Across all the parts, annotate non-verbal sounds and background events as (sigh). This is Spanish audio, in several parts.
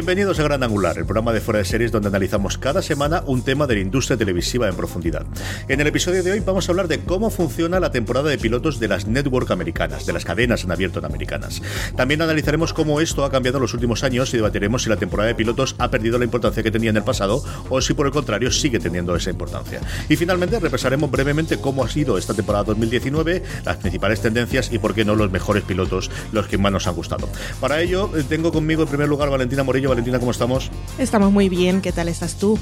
Bienvenidos a Gran Angular, el programa de fuera de series donde analizamos cada semana un tema de la industria televisiva en profundidad. En el episodio de hoy vamos a hablar de cómo funciona la temporada de pilotos de las network americanas, de las cadenas en abierto en americanas. También analizaremos cómo esto ha cambiado en los últimos años y debatiremos si la temporada de pilotos ha perdido la importancia que tenía en el pasado o si por el contrario sigue teniendo esa importancia. Y finalmente repasaremos brevemente cómo ha sido esta temporada 2019, las principales tendencias y por qué no los mejores pilotos, los que más nos han gustado. Para ello eh, tengo conmigo en primer lugar Valentina Morillo. Valentina, ¿cómo estamos? Estamos muy bien, ¿qué tal estás tú?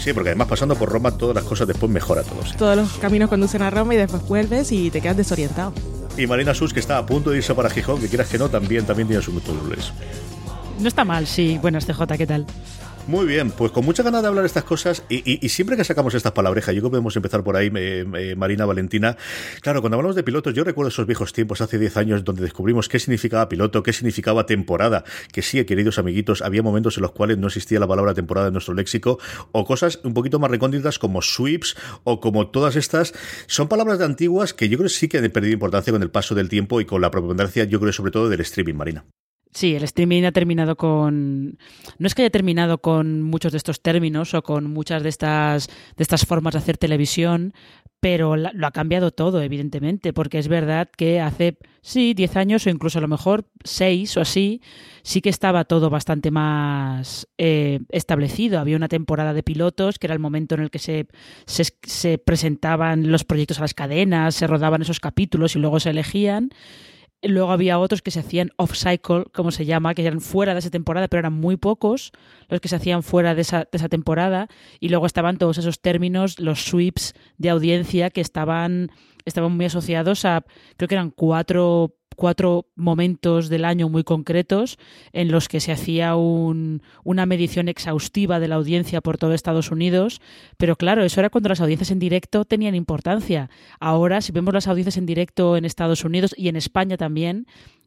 Sí, porque además pasando por Roma todas las cosas después mejora todo. sí. Todos los caminos conducen a Roma y después vuelves y te quedas desorientado. Y Marina Sus, que está a punto de irse para Gijón, que quieras que no, también, también tiene sus dobles. No está mal, sí. Buenas, CJ, ¿qué tal? Muy bien, pues con mucha ganas de hablar estas cosas y, siempre que sacamos estas palabrejas, yo creo que podemos empezar por ahí, eh, Marina, Valentina. Claro, cuando hablamos de pilotos, yo recuerdo esos viejos tiempos, hace 10 años, donde descubrimos qué significaba piloto, qué significaba temporada, que sí, queridos amiguitos, había momentos en los cuales no existía la palabra temporada en nuestro léxico, o cosas un poquito más recónditas como sweeps o como todas estas, son palabras de antiguas que yo creo que sí que han perdido importancia con el paso del tiempo y con la preponderancia, yo creo, sobre todo del streaming, Marina. Sí, el streaming ha terminado con. No es que haya terminado con muchos de estos términos o con muchas de estas, de estas formas de hacer televisión, pero lo ha cambiado todo, evidentemente, porque es verdad que hace, sí, 10 años o incluso a lo mejor 6 o así, sí que estaba todo bastante más eh, establecido. Había una temporada de pilotos, que era el momento en el que se, se presentaban los proyectos a las cadenas, se rodaban esos capítulos y luego se elegían. Luego había otros que se hacían off-cycle, como se llama, que eran fuera de esa temporada, pero eran muy pocos los que se hacían fuera de esa, de esa temporada. Y luego estaban todos esos términos, los sweeps de audiencia, que estaban, estaban muy asociados a, creo que eran cuatro, cuatro momentos del año muy concretos en los que se hacía un- una medición exhaustiva de la audiencia por todo Estados Unidos. Pero claro, eso era cuando las audiencias en directo tenían importancia. Ahora, si vemos las audiencias en directo en Estados Unidos y en España también,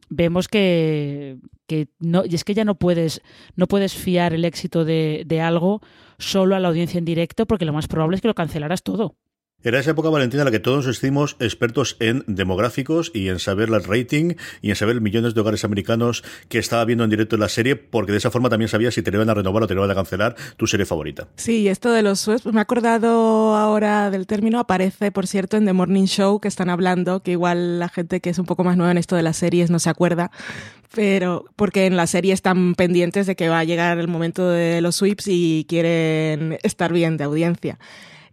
vemos que, que no, y es que ya no puedes, no puedes fiar el éxito de, de algo solo a la audiencia en directo, porque lo más probable es que lo cancelaras todo. Era esa época, Valentina, en la que todos nos hicimos expertos en demográficos y en saber el rating y en saber millones de hogares americanos que estaba viendo en directo en la serie, porque de esa forma también sabías si te iban a renovar o te iban a cancelar tu serie favorita. Sí, esto de los sweeps, me he acordado ahora del término, aparece, por cierto, en The Morning Show, que están hablando, que igual la gente que es un poco más nueva en esto de las series no se acuerda, pero porque en la serie están pendientes de que va a llegar el momento de los sweeps y quieren estar bien de audiencia.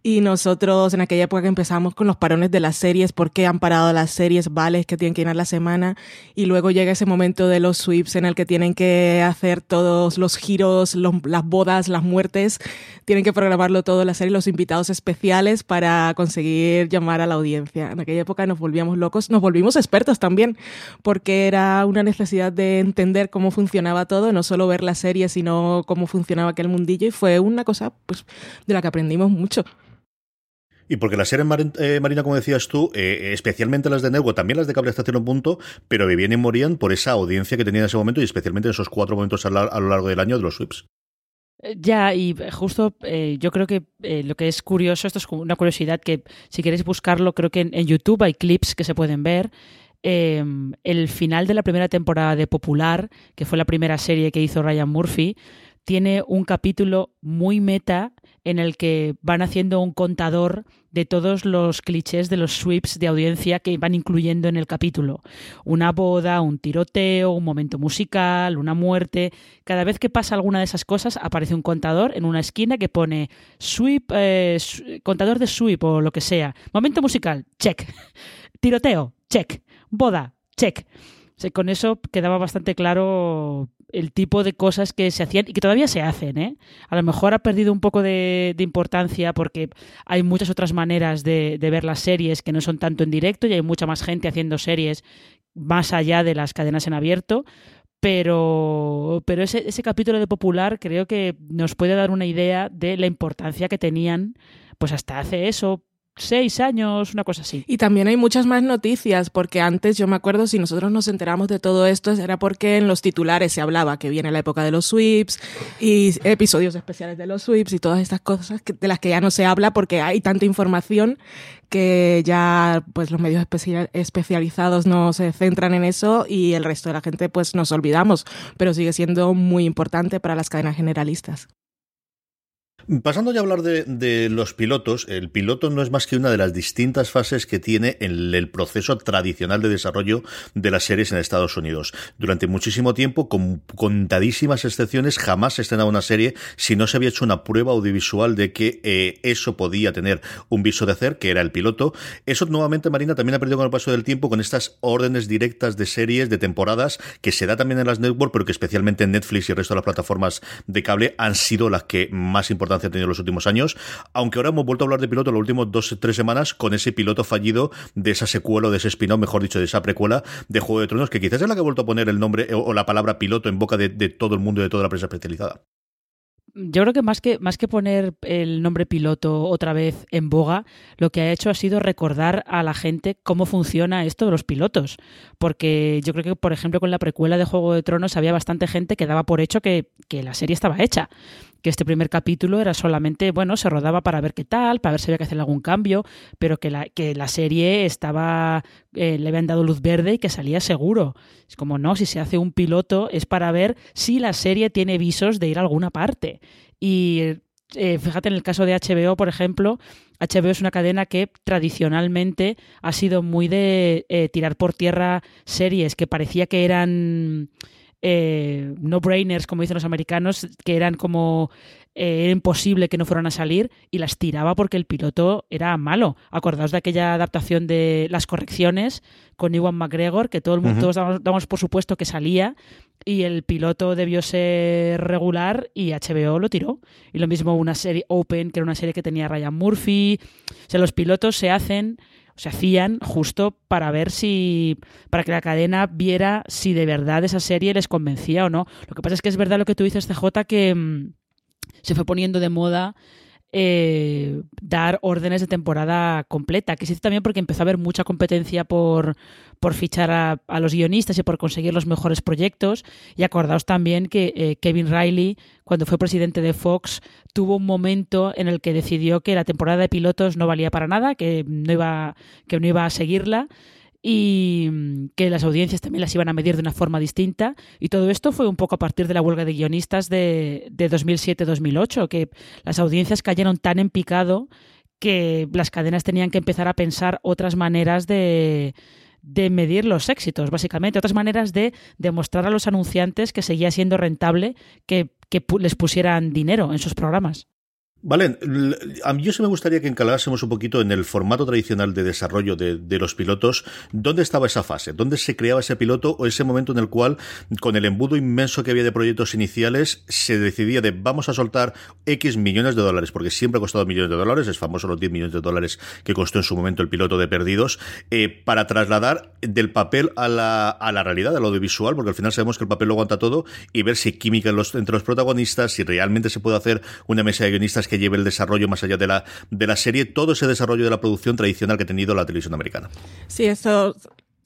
Y nosotros en aquella época que empezamos con los parones de las series, por qué han parado las series, vales que tienen que ir la semana, y luego llega ese momento de los sweeps en el que tienen que hacer todos los giros, los- las bodas, las muertes, tienen que programarlo todo la serie, los invitados especiales para conseguir llamar a la audiencia. En aquella época nos volvíamos locos, nos volvimos expertos también, porque era una necesidad de entender cómo funcionaba todo, no solo ver la serie, sino cómo funcionaba aquel mundillo, y fue una cosa pues, de la que aprendimos mucho. Y porque las series marin- eh, Marina, como decías tú, eh, especialmente las de Network, también las de cable hasta cierto punto, pero vivían y morían por esa audiencia que tenía en ese momento y especialmente en esos cuatro momentos a, lo largo del año de los sweeps. Eh, Ya, y justo eh, yo creo que eh, lo que es curioso, esto es una curiosidad que si queréis buscarlo, creo que en, YouTube hay clips que se pueden ver. Eh, el final de la primera temporada de Popular, que fue la primera serie que hizo Ryan Murphy, tiene un capítulo muy meta en el que van haciendo un contador de todos los clichés de los sweeps de audiencia que van incluyendo en el capítulo. Una boda, un tiroteo, un momento musical, una muerte. Cada vez que pasa alguna de esas cosas aparece un contador en una esquina que pone sweep, eh, contador de sweep o lo que sea. Momento musical, check. (laughs) Tiroteo, check. Boda, check. Con eso quedaba bastante claro el tipo de cosas que se hacían y que todavía se hacen. ¿eh? A lo mejor ha perdido un poco de, importancia porque hay muchas otras maneras de, de ver las series que no son tanto en directo y hay mucha más gente haciendo series más allá de las cadenas en abierto. Pero, pero ese, ese capítulo de Popular creo que nos puede dar una idea de la importancia que tenían pues hasta hace eso, seis años, una cosa así. Y también hay muchas más noticias, porque antes yo me acuerdo, si nosotros nos enteramos de todo esto, era porque en los titulares se hablaba que viene la época de los sweeps y episodios especiales de los sweeps y todas estas cosas de las que ya no se habla porque hay tanta información que ya pues los medios especia- especializados no se centran en eso y el resto de la gente pues nos olvidamos, pero sigue siendo muy importante para las cadenas generalistas. Pasando ya a hablar de, los pilotos, el piloto no es más que una de las distintas fases que tiene el, el proceso tradicional de desarrollo de las series en Estados Unidos. Durante muchísimo tiempo, con contadísimas excepciones, jamás se estrenaba una serie si no se había hecho una prueba audiovisual de que eh, eso podía tener un viso de hacer, que era el piloto. Eso nuevamente, Marina, también ha perdido con el paso del tiempo con estas órdenes directas de series, de temporadas, que se da también en las network, pero que especialmente en Netflix y el resto de las plataformas de cable han sido las que más importancia han tenido en los últimos años. Aunque ahora hemos vuelto a hablar de piloto los últimos dos tres semanas con ese piloto fallido de esa secuela, o de ese spin-off, mejor dicho, de esa precuela de Juego de Tronos, que quizás es la que ha vuelto a poner el nombre o, la palabra piloto en boca de, todo el mundo y de toda la prensa especializada. Yo creo que más que más que poner el nombre piloto otra vez en boga, lo que ha hecho ha sido recordar a la gente cómo funciona esto de los pilotos. Porque yo creo que, por ejemplo, con la precuela de Juego de Tronos había bastante gente que daba por hecho que la serie estaba hecha. Que este primer capítulo era solamente, bueno, se rodaba para ver qué tal, para ver si había que hacer algún cambio, pero que la, que la serie estaba, eh, le habían dado luz verde y que salía seguro. Es como, no, si se hace un piloto es para ver si la serie tiene visos de ir a alguna parte. Y eh, fíjate en el caso de HBO, por ejemplo, HBO es una cadena que tradicionalmente ha sido muy de eh, tirar por tierra series que parecía que eran eh, no-brainers, como dicen los americanos, que eran como eh, era imposible que no fueran a salir y las tiraba porque el piloto era malo. Acordaos de aquella adaptación de Las Correcciones con Iwan McGregor, que todo el mundo, todos damos, damos por supuesto que salía y el piloto debió ser regular y HBO lo tiró. Y lo mismo una serie Open, que era una serie que tenía Ryan Murphy. O sea, los pilotos se hacen se hacían justo para ver si para que la cadena viera si de verdad esa serie les convencía o no. Lo que pasa es que es verdad lo que tú dices, CJ, que mm, se fue poniendo de moda eh, dar órdenes de temporada completa, que se hizo también porque empezó a haber mucha competencia por, por fichar a, los guionistas y por conseguir los mejores proyectos. Y acordaos también que eh, Kevin Riley, cuando fue presidente de Fox, tuvo un momento en el que decidió que la temporada de pilotos no valía para nada, que no iba, que no iba a seguirla y mm, que las audiencias también las iban a medir de una forma distinta. Y todo esto fue un poco a partir de la huelga de guionistas de, de 2007-2008, que las audiencias cayeron tan en picado que las cadenas tenían que empezar a pensar otras maneras de, de medir los éxitos, básicamente, otras maneras de demostrar a los anunciantes que seguía siendo rentable que, que les pusieran dinero en sus programas. Vale, l- a mí yo sí me gustaría que encalásemos un poquito en el formato tradicional de desarrollo de, los pilotos. ¿Dónde estaba esa fase? ¿Dónde se creaba ese piloto o ese momento en el cual, con el embudo inmenso que había de proyectos iniciales, se decidía de vamos a soltar X millones de dólares? Porque siempre ha costado millones de dólares, es famoso los 10 millones de dólares que costó en su momento el piloto de Perdidos, eh, para trasladar del papel a la, a la realidad, al audiovisual, porque al final sabemos que el papel lo aguanta todo, y ver si química entre los protagonistas, si realmente se puede hacer una mesa de guionistas que lleve el desarrollo más allá de la, de la serie, todo ese desarrollo de la producción tradicional que ha tenido la televisión americana. Sí, eso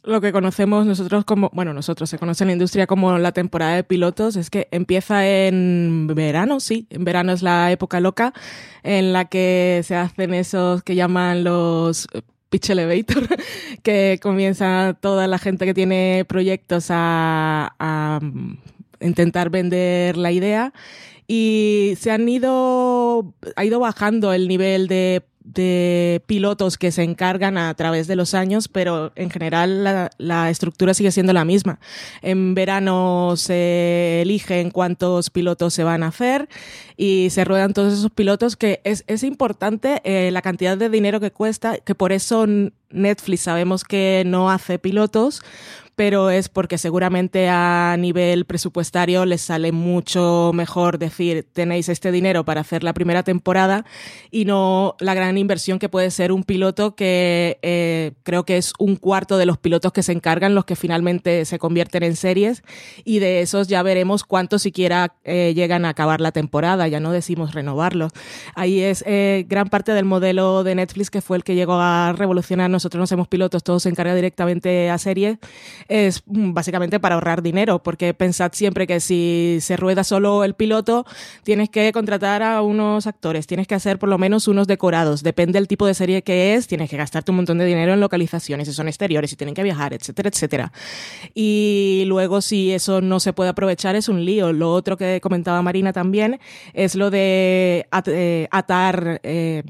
lo que conocemos nosotros como, bueno, nosotros se conoce en la industria como la temporada de pilotos, es que empieza en verano, sí, en verano es la época loca en la que se hacen esos que llaman los pitch elevator, (laughs) que comienza toda la gente que tiene proyectos a, a intentar vender la idea y se han ido, ha ido bajando el nivel de de pilotos que se encargan a través de los años, pero en general la, estructura sigue siendo la misma. En verano se eligen cuántos pilotos se van a hacer y se ruedan todos esos pilotos que es, es importante eh, la cantidad de dinero que cuesta, que por eso Netflix sabemos que no hace pilotos, pero es porque seguramente a nivel presupuestario les sale mucho mejor decir tenéis este dinero para hacer la primera temporada y no la gran inversión que puede ser un piloto que eh, creo que es un cuarto de los pilotos que se encargan los que finalmente se convierten en series y de esos ya veremos cuántos siquiera eh, llegan a acabar la temporada, ya no decimos renovarlos. Ahí es eh, gran parte del modelo de Netflix que fue el que llegó a revolucionar, nosotros no somos pilotos, todo se encarga directamente a series es básicamente para ahorrar dinero, porque pensad siempre que si se rueda solo el piloto, tienes que contratar a unos actores, tienes que hacer por lo menos unos decorados, depende del tipo de serie que es, tienes que gastarte un montón de dinero en localizaciones, si son exteriores, si tienen que viajar, etcétera, etcétera. Y luego si eso no se puede aprovechar es un lío. Lo otro que comentaba Marina también es lo de eh, atar... Eh,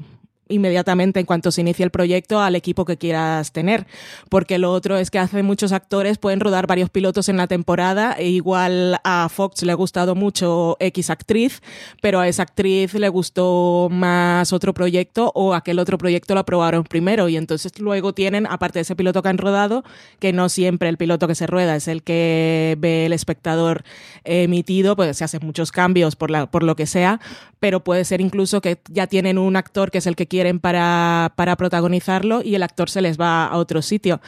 inmediatamente en cuanto se inicie el proyecto al equipo que quieras tener. Porque lo otro es que hace muchos actores pueden rodar varios pilotos en la temporada e igual a Fox le ha gustado mucho X actriz, pero a esa actriz le gustó más otro proyecto o aquel otro proyecto lo aprobaron primero y entonces luego tienen, aparte de ese piloto que han rodado, que no siempre el piloto que se rueda es el que ve el espectador emitido, pues se hacen muchos cambios por, la, por lo que sea, pero puede ser incluso que ya tienen un actor que es el que quieren para, para protagonizarlo y el actor se les va a otro sitio.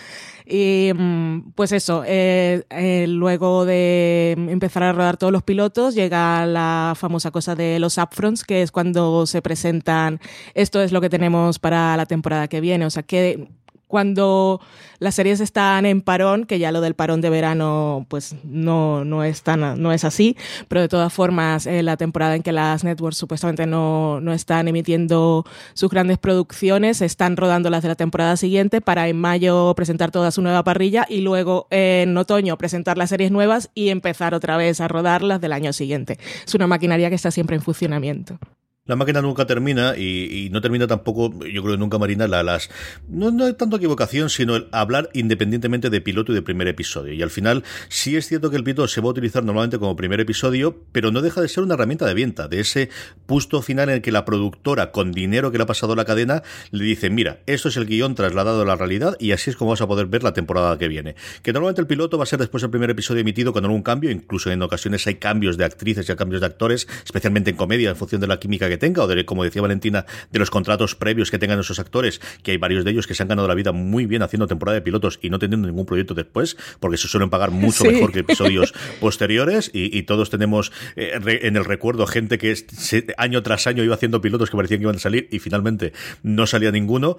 Y mm, pues eso, eh, eh, luego de empezar a rodar todos los pilotos, llega la famosa cosa de los upfronts, que es cuando se presentan, esto es lo que tenemos para la temporada que viene. O sea, que cuando las series están en parón, que ya lo del parón de verano pues no, no, es, tan, no es así, pero de todas formas eh, la temporada en que las networks supuestamente no, no están emitiendo sus grandes producciones, están rodando las de la temporada siguiente para en mayo presentar toda su nueva parrilla y luego en otoño presentar las series nuevas y empezar otra vez a rodar las del año siguiente. Es una maquinaria que está siempre en funcionamiento. La máquina nunca termina y, no termina tampoco, yo creo que nunca Marina, la, las. No, no hay tanto equivocación, sino el hablar independientemente de piloto y de primer episodio. Y al final, sí es cierto que el piloto se va a utilizar normalmente como primer episodio, pero no deja de ser una herramienta de venta, de ese puesto final en el que la productora, con dinero que le ha pasado la cadena, le dice: Mira, esto es el guion trasladado a la realidad y así es como vas a poder ver la temporada que viene. Que normalmente el piloto va a ser después del primer episodio emitido con algún cambio, incluso en ocasiones hay cambios de actrices y cambios de actores, especialmente en comedia, en función de la química que tenga, o de, como decía Valentina, de los contratos previos que tengan esos actores, que hay varios de ellos que se han ganado la vida muy bien haciendo temporada de pilotos y no teniendo ningún proyecto después, porque se suelen pagar mucho (laughs) mejor que episodios (laughs) posteriores, y, todos tenemos eh, en el recuerdo gente que año tras año iba haciendo pilotos que parecían que iban a salir y finalmente no salía ninguno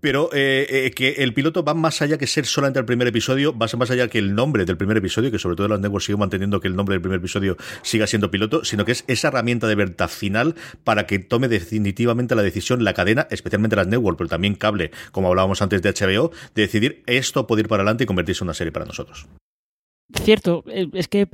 pero eh, eh, que el piloto va más allá que ser solamente el primer episodio, va más allá que el nombre del primer episodio, que sobre todo las networks siguen manteniendo que el nombre del primer episodio siga siendo piloto, sino que es esa herramienta de verdad final para que tome definitivamente la decisión la cadena, especialmente las networks, pero también cable, como hablábamos antes de HBO, de decidir esto puede ir para adelante y convertirse en una serie para nosotros. Cierto, eh, es que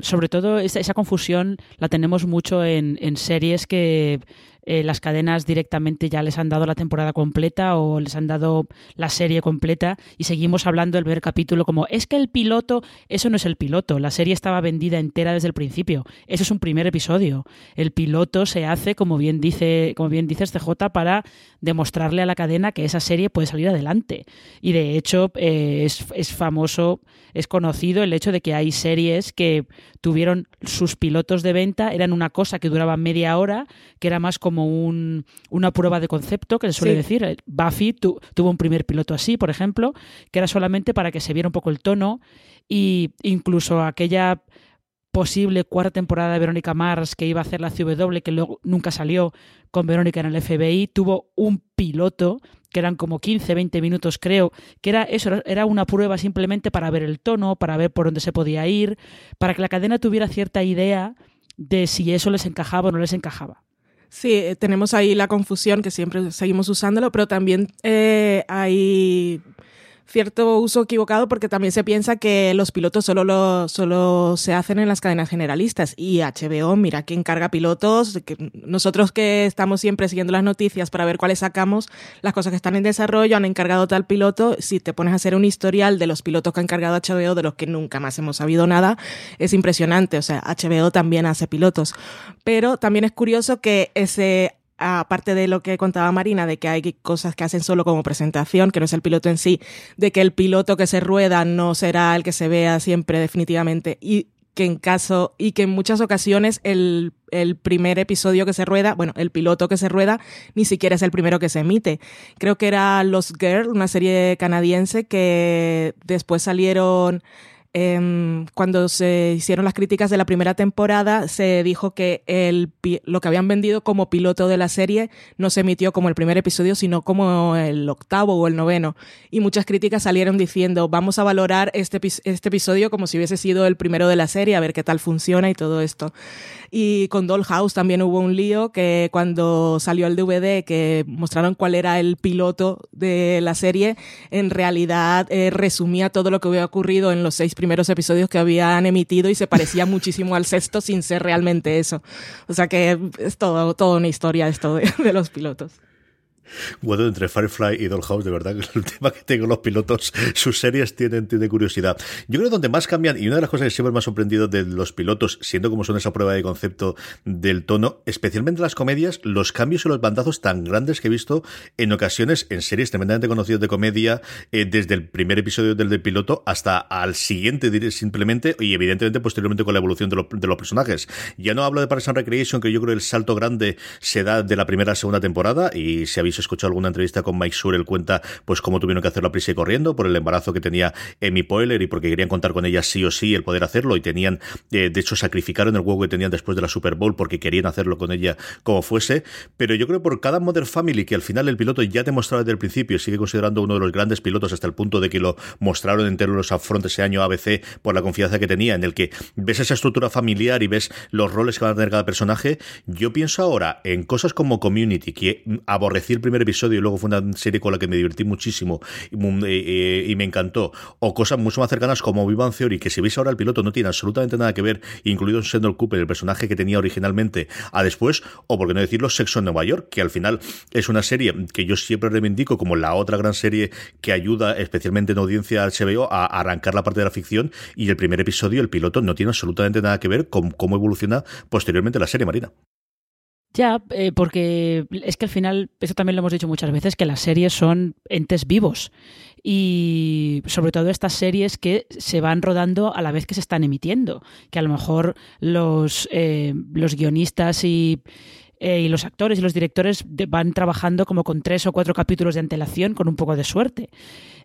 sobre todo esa, confusión la tenemos mucho en series que eh, las cadenas directamente ya les han dado la temporada completa o les han dado la serie completa y seguimos hablando del primer capítulo como es que el piloto, eso no es el piloto, la serie estaba vendida entera desde el principio, eso es un primer episodio. El piloto se hace, como bien dice, como bien CJ, para demostrarle a la cadena que esa serie puede salir adelante. Y de hecho eh, es, es famoso, es conocido el hecho de que hay series que tuvieron sus pilotos de venta, eran una cosa que duraba media hora, que era más como como un, una prueba de concepto, que se suele decir. Eh, Buffy tuvo un primer piloto así, por ejemplo, que era solamente para que se viera un poco el tono y incluso aquella posible cuarta temporada de Verónica Mars que iba a hacer la CW, que luego nunca salió con Verónica en el FBI, tuvo un piloto que eran como 15, 20 minutos creo, que era eso, era una prueba simplemente para ver el tono, para ver por dónde se podía ir, para que la cadena tuviera cierta idea de si eso les encajaba o no les encajaba. Sí, eh, tenemos ahí la confusión que siempre seguimos usándolo, pero también eh, hay cierto uso equivocado porque también se piensa que los pilotos solo, lo, solo se hacen en las cadenas generalistas. Y HBO, mira que encarga pilotos, nosotros que estamos siempre siguiendo las noticias para ver cuáles sacamos, las cosas que están en desarrollo, han encargado tal piloto, si te pones a hacer un historial de los pilotos que ha encargado HBO, de los que nunca más hemos sabido nada, es impresionante, o sea, HBO también hace pilotos, pero también es curioso que ese aparte de lo que contaba Marina, de que hay cosas que hacen solo como presentación, que no es el piloto en sí, de que el piloto que se rueda no será el que se vea siempre definitivamente y que en caso y que en muchas ocasiones el, primer episodio que se rueda, bueno, el piloto que se rueda ni siquiera es el primero que se emite. Creo que era Los Girl, una serie canadiense que después salieron eh, cuando se hicieron las críticas de la primera temporada, se dijo que el, lo que habían vendido como piloto de la serie no se emitió como el primer episodio, sino como el octavo o el noveno. Y muchas críticas salieron diciendo, vamos a valorar este, este episodio como si hubiese sido el primero de la serie, a ver qué tal funciona y todo esto. Y con Dollhouse también hubo un lío que cuando salió el DVD, que mostraron cuál era el piloto de la serie, en realidad eh, resumía todo lo que había ocurrido en los seis primeros episodios que habían emitido y se parecía (laughs) muchísimo al sexto sin ser realmente eso. O sea que es todo, toda una historia esto de, (laughs) de los pilotos. Bueno, entre Firefly y Dollhouse, de verdad, el (laughs) tema que tengo los pilotos, sus series tienen, tienen curiosidad. Yo creo que donde más cambian, y una de las cosas que siempre me ha sorprendido de los pilotos, siendo como son esa prueba de concepto del tono, especialmente las comedias, los cambios y los bandazos tan grandes que he visto en ocasiones en series tremendamente conocidas de comedia, eh, desde el primer episodio del, del, piloto hasta al siguiente, simplemente, y evidentemente posteriormente con la evolución de, lo, de los personajes. Ya no hablo de Parks and Recreation, que yo creo el salto grande se da de la primera a segunda temporada, y si habéis escuchado alguna entrevista con Mike Sure, él cuenta pues cómo tuvieron que hacerlo a prisa y corriendo por el embarazo que tenía Amy Poehler y porque querían contar con ella sí o sí el poder hacerlo y tenían, eh, de hecho, sacrificaron el huevo que tenían después de la Super Bowl porque querían hacerlo con ella como fuese. Pero yo creo por cada Mother Family que al final el piloto ya te mostraba desde el principio, sigue considerando uno de los grandes pilotos hasta el punto de que lo mostraron entero los upfront ese año ABC por la confianza que tenía, en el que ves esa estructura familiar y ves los roles que van a tener cada personaje. Yo pienso ahora en cosas como Community, que aborrecí el primer episodio y luego fue una serie con la que me divertí muchísimo y, eh, y me encantó. O cosas mucho más cercanas como Vivan Theory, que si veis ahora el piloto no tiene absolutamente nada que ver, incluido Sandor Cooper, el personaje que tenía originalmente, a después, o por qué no decirlo, Sexo en Nueva York, que al final es una serie que yo siempre reivindico como la otra gran serie que ayuda especialmente en audiencia al HBO a arrancar la parte de la ficción y el primer episodio, el piloto, no tiene absolutamente nada que ver con cómo evoluciona posteriormente la serie Marina. Ya, eh, porque es que al final, eso también lo hemos dicho muchas veces, que las series son entes vivos. Y sobre todo estas series que se van rodando a la vez que se están emitiendo. Que a lo mejor los, eh, los guionistas y, eh, y los actores y los directores van trabajando como con tres o cuatro capítulos de antelación con un poco de suerte.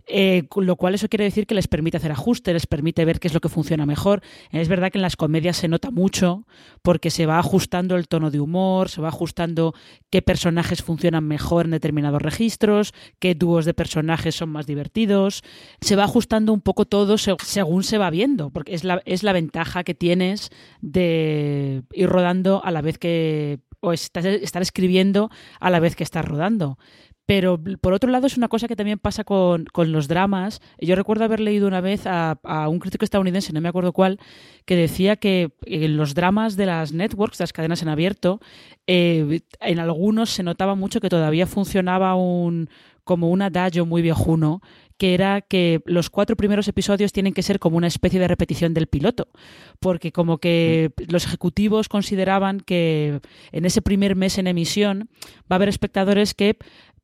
Eh, lo cual eso quiere decir que les permite hacer ajustes, les permite ver qué es lo que funciona mejor. Es verdad que en las comedias se nota mucho porque se va ajustando el tono de humor, se va ajustando qué personajes funcionan mejor en determinados registros, qué dúos de personajes son más divertidos. Se va ajustando un poco todo según se va viendo, porque es la, es la ventaja que tienes de ir rodando a la vez que o estar, estar escribiendo a la vez que estás rodando. Pero por otro lado es una cosa que también pasa con, con los dramas. Yo recuerdo haber leído una vez a, a, un crítico estadounidense, no me acuerdo cuál, que decía que en los dramas de las networks, de las cadenas en abierto, eh, en algunos se notaba mucho que todavía funcionaba un como un adagio muy viejuno que era que los cuatro primeros episodios tienen que ser como una especie de repetición del piloto, porque como que los ejecutivos consideraban que en ese primer mes en emisión va a haber espectadores que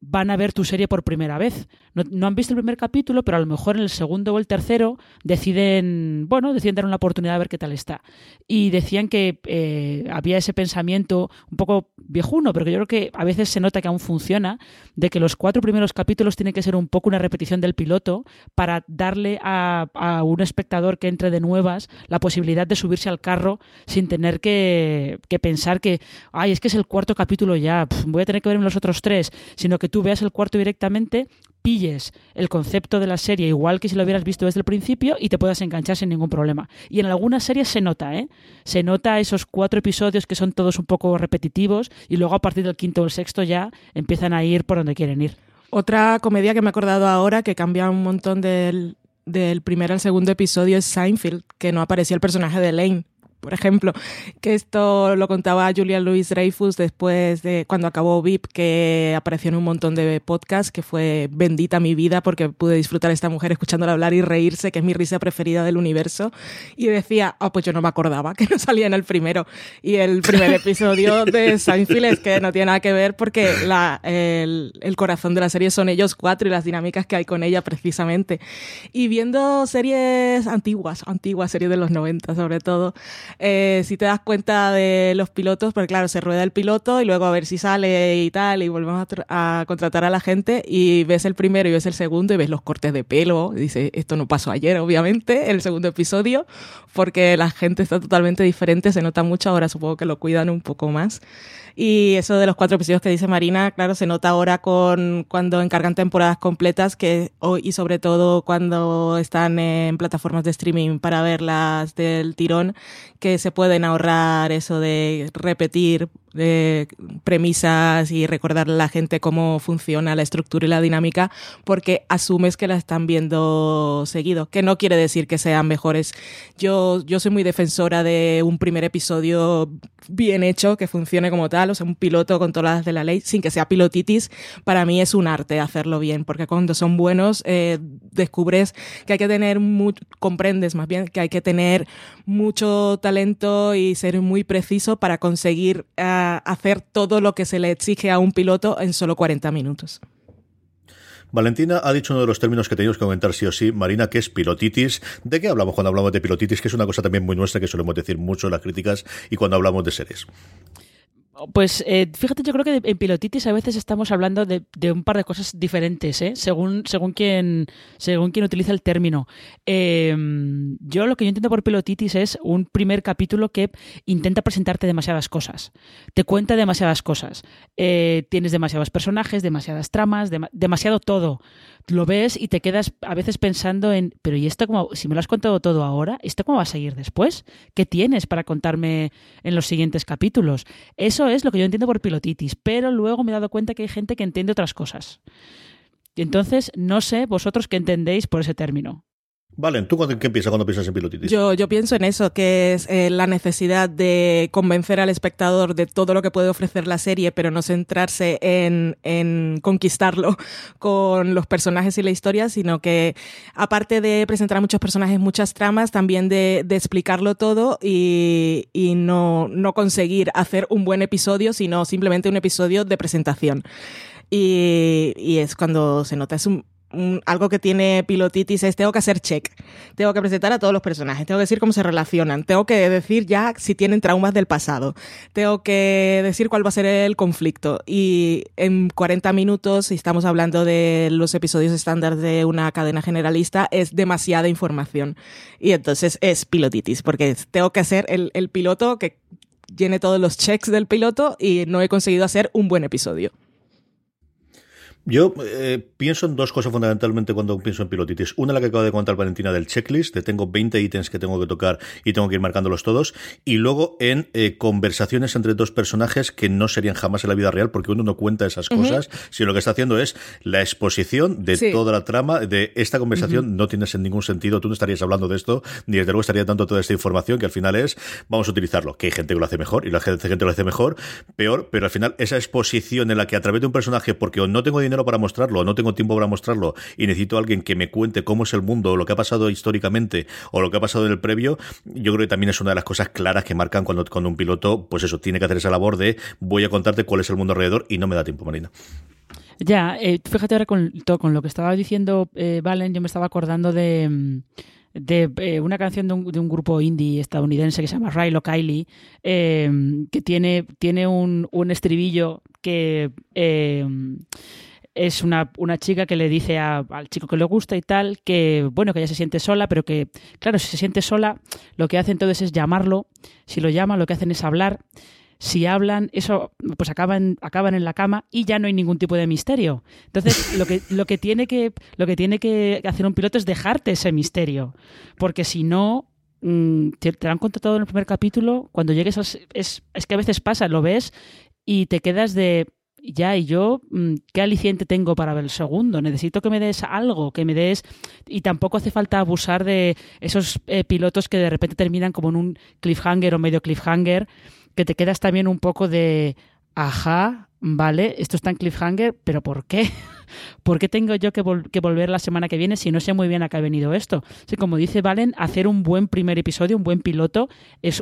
van a ver tu serie por primera vez. No, no, han visto el primer capítulo, pero a lo mejor en el segundo o el tercero deciden, bueno, deciden dar una oportunidad a ver qué tal está. Y decían que eh, había ese pensamiento un poco viejuno, pero yo creo que a veces se nota que aún funciona, de que los cuatro primeros capítulos tienen que ser un poco una repetición del piloto para darle a, un espectador que entre de nuevas la posibilidad de subirse al carro sin tener que, que pensar que, ay, es que es el cuarto capítulo ya, voy a tener que ver los otros tres, sino que tú veas el cuarto directamente, pilles el concepto de la serie igual que si lo hubieras visto desde el principio y te puedas enganchar sin ningún problema. Y en algunas series se nota, ¿eh? Se nota esos cuatro episodios que son todos un poco repetitivos y luego a partir del quinto o el sexto ya empiezan a ir por donde quieren ir. Otra comedia que me he acordado ahora que cambia un montón del, del primer al segundo episodio es Seinfeld, que no aparecía el personaje de Lane por ejemplo, que esto lo contaba Julia Louis Dreyfus después de cuando acabó VIP, que apareció en un montón de podcasts, que fue bendita mi vida porque pude disfrutar a esta mujer escuchándola hablar y reírse, que es mi risa preferida del universo. Y decía, ah, pues yo no me acordaba que no salía en el primero. Y el primer (laughs) episodio de Seinfeld es que no tiene nada que ver porque la, el, el corazón de la serie son ellos cuatro y las dinámicas que hay con ella precisamente. Y viendo series antiguas, antiguas series de los 90 sobre todo, eh, si te das cuenta de los pilotos, porque claro, se rueda el piloto y luego a ver si sale y tal, y volvemos a, contratar a la gente y ves el primero y ves el segundo y ves los cortes de pelo. Y dice, esto no pasó ayer, obviamente, el segundo episodio, porque la gente está totalmente diferente, se nota mucho, ahora supongo que lo cuidan un poco más. Y eso de los cuatro episodios que dice Marina, claro, se nota ahora con cuando encargan temporadas completas que, y sobre todo cuando están en plataformas de streaming para verlas del tirón, que se pueden ahorrar eso de repetir de premisas y recordarle a la gente cómo funciona la estructura y la dinámica, porque asumes que la están viendo seguido, que no quiere decir que sean mejores. Yo, yo soy muy defensora de un primer episodio bien hecho, que funcione como tal, o sea, un piloto con todas las de la ley, sin que sea pilotitis, para mí es un arte hacerlo bien, porque cuando son buenos eh, descubres que hay que tener, comprendes más bien que hay que tener mucho talento y ser muy preciso para conseguir uh, hacer todo lo que se le exige a un piloto en solo 40 minutos. Valentina ha dicho uno de los términos que tenemos que comentar sí o sí, Marina, que es pilotitis. ¿De qué hablamos cuando hablamos de pilotitis? Que es una cosa también muy nuestra que solemos decir mucho en las críticas y cuando hablamos de series. Pues eh, fíjate, yo creo que en pilotitis a veces estamos hablando de, un par de cosas diferentes, ¿eh? según, quien, utiliza el término. Eh, yo lo que yo entiendo por pilotitis es un primer capítulo que intenta presentarte demasiadas cosas, te cuenta demasiadas cosas, eh, tienes demasiados personajes, demasiadas tramas, dem demasiado todo lo ves y te quedas a veces pensando en, pero ¿y esto cómo, si me lo has contado todo ahora, ¿esto cómo va a seguir después? ¿Qué tienes para contarme en los siguientes capítulos? Eso es lo que yo entiendo por pilotitis, pero luego me he dado cuenta que hay gente que entiende otras cosas. Y entonces, no sé vosotros qué entendéis por ese término. Vale, ¿tú qué piensas cuando piensas en pilotitis? Yo, yo pienso en eso, que es eh, la necesidad de convencer al espectador de todo lo que puede ofrecer la serie, pero no centrarse en, en conquistarlo (laughs) con los personajes y la historia, sino que aparte de presentar a muchos personajes, muchas tramas, también de, de explicarlo todo y, y no, no conseguir hacer un buen episodio, sino simplemente un episodio de presentación. Y, y, es cuando se nota, es un, algo que tiene pilotitis es tengo que hacer check, tengo que presentar a todos los personajes, tengo que decir cómo se relacionan, tengo que decir ya si tienen traumas del pasado, tengo que decir cuál va a ser el conflicto. Y en 40 minutos, si estamos hablando de los episodios estándar de una cadena generalista, es demasiada información. Y entonces es pilotitis porque tengo que hacer el, el piloto que llene todos los checks del piloto y no he conseguido hacer un buen episodio. Yo eh, pienso en dos cosas fundamentalmente cuando pienso en pilotitis. Una, la que acaba de contar Valentina del checklist, de tengo 20 ítems que tengo que tocar y tengo que ir marcándolos todos. Y luego en eh, conversaciones entre dos personajes que no serían jamás en la vida real, porque uno no cuenta esas cosas, uh -huh. sino lo que está haciendo es la exposición de sí. toda la trama de esta conversación. Uh -huh. No tienes en ningún sentido, tú no estarías hablando de esto, ni desde luego estaría dando toda esta información que al final es, vamos a utilizarlo. Que hay gente que lo hace mejor y la gente, gente lo hace mejor, peor, pero al final esa exposición en la que a través de un personaje, porque o no tengo dinero para mostrarlo, no tengo tiempo para mostrarlo, y necesito a alguien que me cuente cómo es el mundo, lo que ha pasado históricamente, o lo que ha pasado en el previo, yo creo que también es una de las cosas claras que marcan cuando, cuando un piloto, pues eso, tiene que hacer esa labor de voy a contarte cuál es el mundo alrededor y no me da tiempo, Marina. Ya, eh, fíjate ahora con, con, lo que estaba diciendo eh, Valen, yo me estaba acordando de de eh, una canción de un, grupo indie estadounidense que se llama Rilo Kiley, eh, que tiene, tiene un, un estribillo que es una, una, chica que le dice a, al chico que le gusta y tal, que bueno, que ella se siente sola, pero que, claro, si se siente sola, lo que hace entonces es llamarlo. Si lo llama, lo que hacen es hablar. Si hablan, eso pues acaban, acaban en la cama y ya no hay ningún tipo de misterio. Entonces, (laughs) lo que, lo que, tiene, que, lo que tiene que hacer un piloto es dejarte ese misterio. Porque si no, mm, te, te han contado en el primer capítulo, cuando llegues a, es, es que a veces pasa, lo ves y te quedas de ya, y yo, mm, ¿qué aliciente tengo para ver el segundo? Necesito que me des algo, que me des... Y tampoco hace falta abusar de esos eh, pilotos que de repente terminan como en un cliffhanger o medio cliffhanger, que te quedas también un poco de, ajá, vale, esto está en cliffhanger, pero ¿por qué? (laughs) ¿Por qué tengo yo que, vol que, volver la semana que viene si no sé muy bien a qué ha venido esto? Sí, como dice Valen, hacer un buen primer episodio, un buen piloto, es...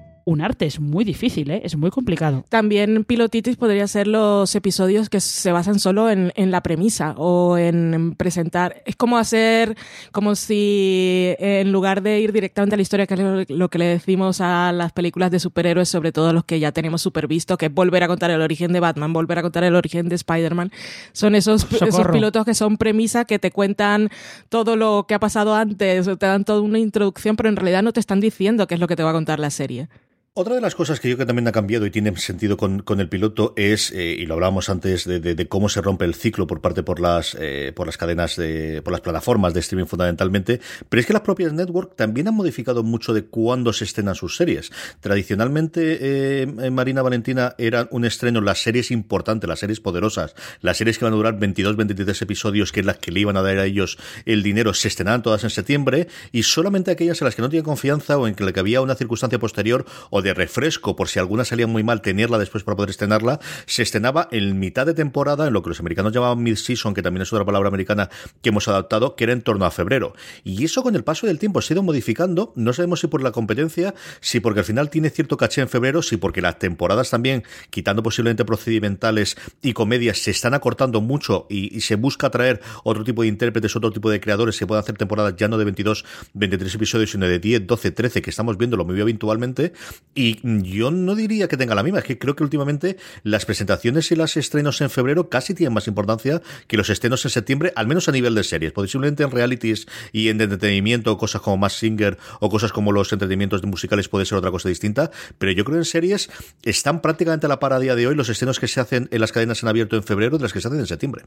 un arte, es muy difícil, ¿eh? es muy complicado. También pilotitis podría ser los episodios que se basan solo en, en, la premisa o en presentar. Es como hacer, como si en lugar de ir directamente a la historia, que es lo que le decimos a las películas de superhéroes, sobre todo los que ya tenemos supervisto, que es volver a contar el origen de Batman, volver a contar el origen de Spider-Man, son esos, esos pilotos que son premisa, que te cuentan todo lo que ha pasado antes, te dan toda una introducción, pero en realidad no te están diciendo qué es lo que te va a contar la serie. Otra de las cosas que yo que también ha cambiado y tiene sentido con, el piloto es, eh, y lo hablábamos antes, de, de, de, cómo se rompe el ciclo por parte por las, eh, por las cadenas, de, por las plataformas de streaming fundamentalmente, pero es que las propias network también han modificado mucho de cuándo se estrenan sus series. Tradicionalmente, eh, Marina Valentina eran un estreno las series importantes, las series poderosas, las series que van a durar 22, 23 episodios, que es las que le iban a dar a ellos el dinero, se estrenaban todas en septiembre, y solamente aquellas en las que no tienen confianza o en que había una circunstancia posterior o de refresco, por si alguna salía muy mal, tenerla después para poder estrenarla, se estrenaba en mitad de temporada, en lo que los americanos llamaban mid-season, que también es otra palabra americana que hemos adaptado, que era en torno a febrero. Y eso con el paso del tiempo se ha ido modificando, no sabemos si por la competencia, si porque al final tiene cierto caché en febrero, si porque las temporadas también, quitando posiblemente procedimentales y comedias, se están acortando mucho y, se busca traer otro tipo de intérpretes, otro tipo de creadores, se pueden hacer temporadas ya no de 22, 23 episodios, sino de 10, 12, 13, que estamos viendo lo muy habitualmente, y yo no diría que tenga la misma, es que creo que últimamente las presentaciones y los estrenos en febrero casi tienen más importancia que los estrenos en septiembre, al menos a nivel de series. Posiblemente en realities y en entretenimiento, cosas como más Singer o cosas como los entretenimientos musicales puede ser otra cosa distinta, pero yo creo que en series están prácticamente a la par a día de hoy los estrenos que se hacen en las cadenas en abierto en febrero de las que se hacen en septiembre.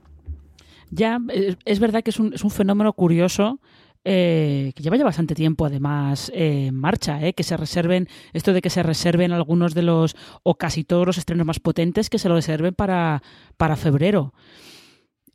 Ya, es verdad que es un, es un fenómeno curioso eh, que lleva ya bastante tiempo además eh, en marcha, eh, que se reserven, esto de que se reserven algunos de los, o casi todos los estrenos más potentes, que se lo reserven para, para febrero.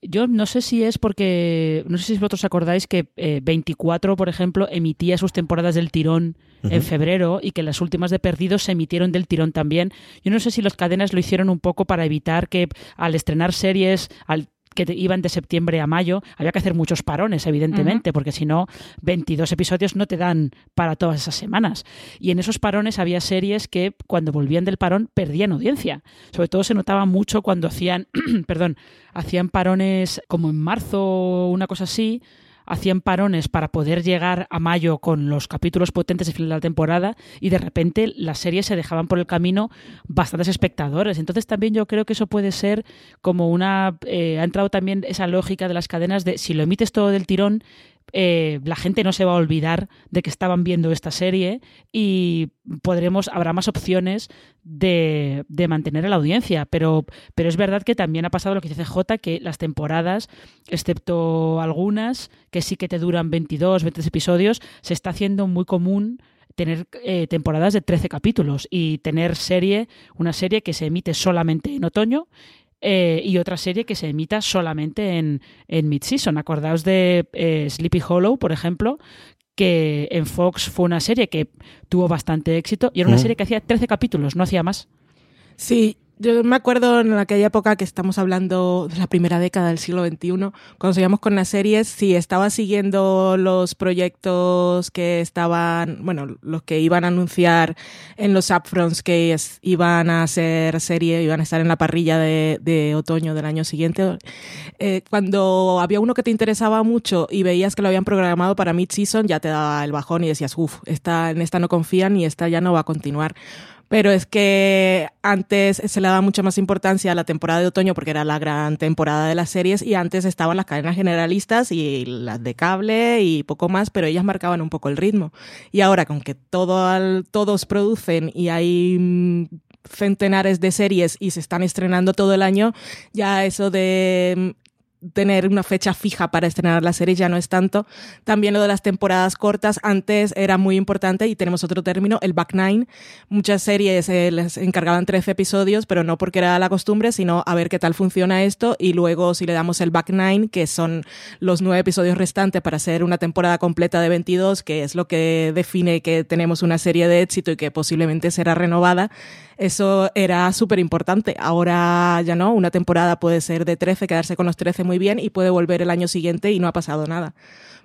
Yo no sé si es porque, no sé si vosotros acordáis que eh, 24, por ejemplo, emitía sus temporadas del tirón uh -huh. en febrero y que las últimas de Perdidos se emitieron del tirón también. Yo no sé si las cadenas lo hicieron un poco para evitar que al estrenar series, al que iban de septiembre a mayo, había que hacer muchos parones, evidentemente, uh -huh. porque si no, 22 episodios no te dan para todas esas semanas. Y en esos parones había series que cuando volvían del parón perdían audiencia. Sobre todo se notaba mucho cuando hacían, (clears throat) perdón, hacían parones como en marzo, una cosa así, hacían parones para poder llegar a mayo con los capítulos potentes de final de la temporada y de repente las series se dejaban por el camino bastantes espectadores. Entonces también yo creo que eso puede ser como una... Eh, ha entrado también esa lógica de las cadenas de si lo emites todo del tirón, eh, la gente no se va a olvidar de que estaban viendo esta serie y podremos habrá más opciones de, de, mantener a la audiencia. Pero pero es verdad que también ha pasado lo que dice J que las temporadas excepto algunas que sí que te duran 22 23 episodios se está haciendo muy común tener eh, temporadas de 13 capítulos y tener serie una serie que se emite solamente en otoño eh, y otra serie que se emita solamente en, en mid-season. Acordaos de eh, Sleepy Hollow, por ejemplo, que en Fox fue una serie que tuvo bastante éxito y era una Mm. serie que hacía 13 capítulos, no hacía más. Sí, yo me acuerdo en aquella época que estamos hablando de la primera década del siglo XXI, cuando seguíamos con las series, si estaba siguiendo los proyectos que estaban, bueno, los que iban a anunciar en los upfronts que iban a ser serie, iban a estar en la parrilla de, de otoño del año siguiente, eh, cuando había uno que te interesaba mucho y veías que lo habían programado para mid-season, ya te daba el bajón y decías, uff, esta, en esta no confían y esta ya no va a continuar. Pero es que antes se le daba mucha más importancia a la temporada de otoño porque era la gran temporada de las series y antes estaban las cadenas generalistas y las de cable y poco más, pero ellas marcaban un poco el ritmo. Y ahora con que todo al- todos producen y hay mm, centenares de series y se están estrenando todo el año, ya eso de mm, tener una fecha fija para estrenar la serie ya no es tanto. También lo de las temporadas cortas, antes era muy importante y tenemos otro término, el back nine. Muchas series eh, les encargaban 13 episodios, pero no porque era la costumbre, sino a ver qué tal funciona esto y luego si le damos el back nine, que son los nueve episodios restantes para hacer una temporada completa de 22, que es lo que define que tenemos una serie de éxito y que posiblemente será renovada, eso era súper importante. Ahora ya no, una temporada puede ser de 13, quedarse con los 13 muy bien y puede volver el año siguiente y no ha pasado nada.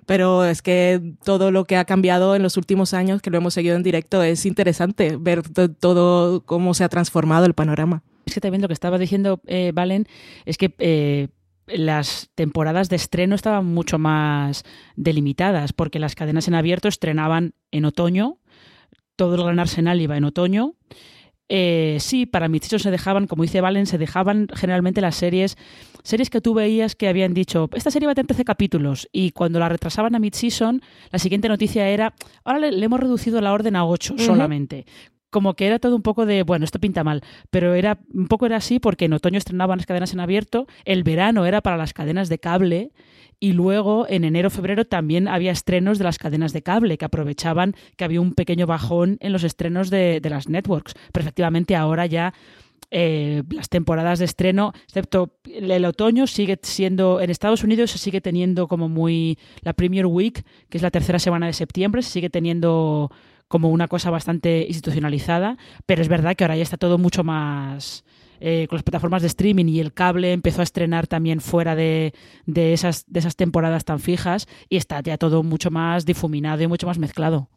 Pero es que todo lo que ha cambiado en los últimos años, que lo hemos seguido en directo, es interesante ver to- todo cómo se ha transformado el panorama. Es que también lo que estaba diciendo eh, Valen es que eh, las temporadas de estreno estaban mucho más delimitadas, porque las cadenas en abierto estrenaban en otoño, todo el gran arsenal iba en otoño. Eh, sí, para mis se dejaban, como dice Valen, se dejaban generalmente las series, series que tú veías que habían dicho, esta serie va a tener 13 capítulos, y cuando la retrasaban a mid-season, la siguiente noticia era, ahora le, le hemos reducido la orden a 8 Ujú. solamente como que era todo un poco de, bueno, esto pinta mal, pero era un poco era así porque en otoño estrenaban las cadenas en abierto, el verano era para las cadenas de cable y luego en enero febrero también había estrenos de las cadenas de cable que aprovechaban que había un pequeño bajón en los estrenos de, de las networks. Pero efectivamente ahora ya eh, las temporadas de estreno, excepto el, el otoño, sigue siendo, en Estados Unidos se sigue teniendo como muy, la Premier Week, que es la tercera semana de septiembre, se sigue teniendo como una cosa bastante institucionalizada, pero es verdad que ahora ya está todo mucho más eh, con las plataformas de streaming y el cable empezó a estrenar también fuera de, de, esas, de esas temporadas tan fijas y está ya todo mucho más difuminado y mucho más mezclado.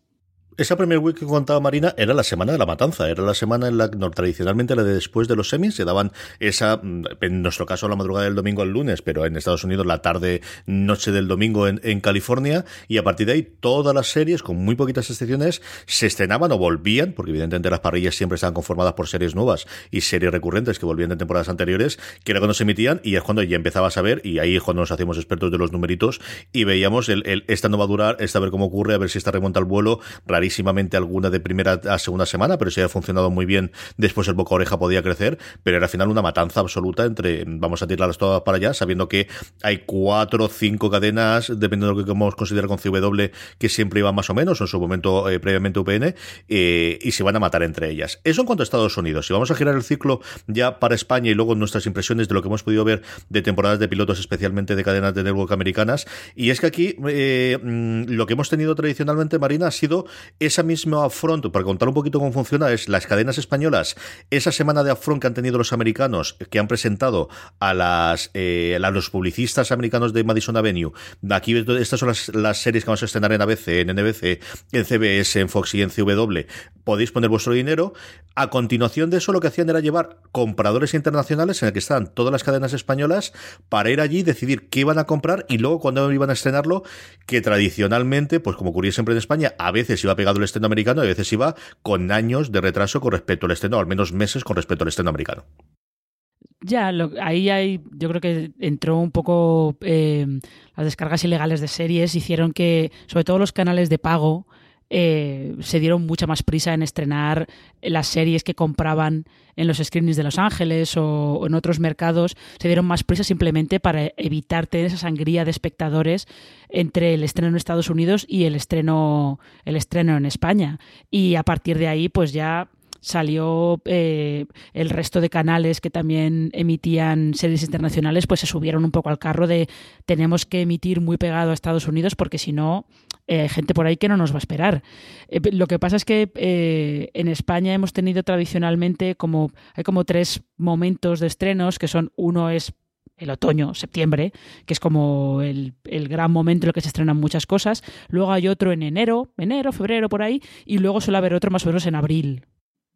Esa Premier Week que contaba Marina era la semana de la matanza, era la semana en la que no, tradicionalmente la de después de los semis se daban esa, mm, en nuestro caso la madrugada del domingo al lunes, pero en Estados Unidos la tarde, noche del domingo en, California, y a partir de ahí todas las series, con muy poquitas excepciones, se estrenaban o volvían, porque evidentemente las parrillas siempre estaban conformadas por series nuevas y series recurrentes que volvían de temporadas anteriores, que era cuando se emitían y es cuando ya empezabas a ver, y ahí es cuando nos hacíamos expertos de los numeritos y veíamos el, esta no va a durar, esta a ver cómo ocurre, a ver si esta remonta al vuelo, rarísimamente alguna de primera a segunda semana, pero si había funcionado muy bien, después el boca oreja podía crecer, pero era al final una matanza absoluta entre vamos a tirarlas todas para allá, sabiendo que hay cuatro o cinco cadenas, dependiendo de lo que queramos considerar con CW, que siempre iban más o menos, en su momento eh, previamente UPN, eh, y se van a matar entre ellas. Eso en cuanto a Estados Unidos. Si vamos a girar el ciclo ya para España y luego nuestras impresiones de lo que hemos podido ver de temporadas de pilotos, especialmente de cadenas de network americanas, y es que aquí eh, mm, lo que hemos tenido tradicionalmente, Marina, ha sido esa misma upfront, para contar un poquito cómo funciona, es las cadenas españolas, esa semana de upfront que han tenido los americanos, que han presentado a las eh, a los publicistas americanos de Madison Avenue. Aquí estas son las, las series que vamos a estrenar en ABC, en NBC, en CBS, en Fox y en CW. Podéis poner vuestro dinero. A continuación de eso, lo que hacían era llevar compradores internacionales en el que estaban todas las cadenas españolas para ir allí, decidir qué iban a comprar y luego cuando iban a estrenarlo, que tradicionalmente, pues como ocurría siempre en España, a veces iba pegado el estreno americano y a veces iba con años de retraso con respecto al estreno, o al menos meses con respecto al estreno americano. Ya, ahí hay, yo creo que entró un poco eh, las descargas ilegales de series, hicieron que, sobre todo los canales de pago, eh, se dieron mucha más prisa en estrenar las series que compraban en los screenings de Los Ángeles o, o, en otros mercados, se dieron más prisa simplemente para evitar tener esa sangría de espectadores entre el estreno en Estados Unidos y el estreno, el estreno en España. Y a partir de ahí, pues ya salió eh, el resto de canales que también emitían series internacionales, pues se subieron un poco al carro de tenemos que emitir muy pegado a Estados Unidos porque si no, eh, gente por ahí que no nos va a esperar. Eh, lo que pasa es que en España hemos tenido tradicionalmente como, hay como tres momentos de estrenos, que son uno es el otoño, septiembre, que es como el, el, gran momento en el que se estrenan muchas cosas. Luego hay otro en enero, enero, febrero, por ahí, y luego suele haber otro más o menos en abril,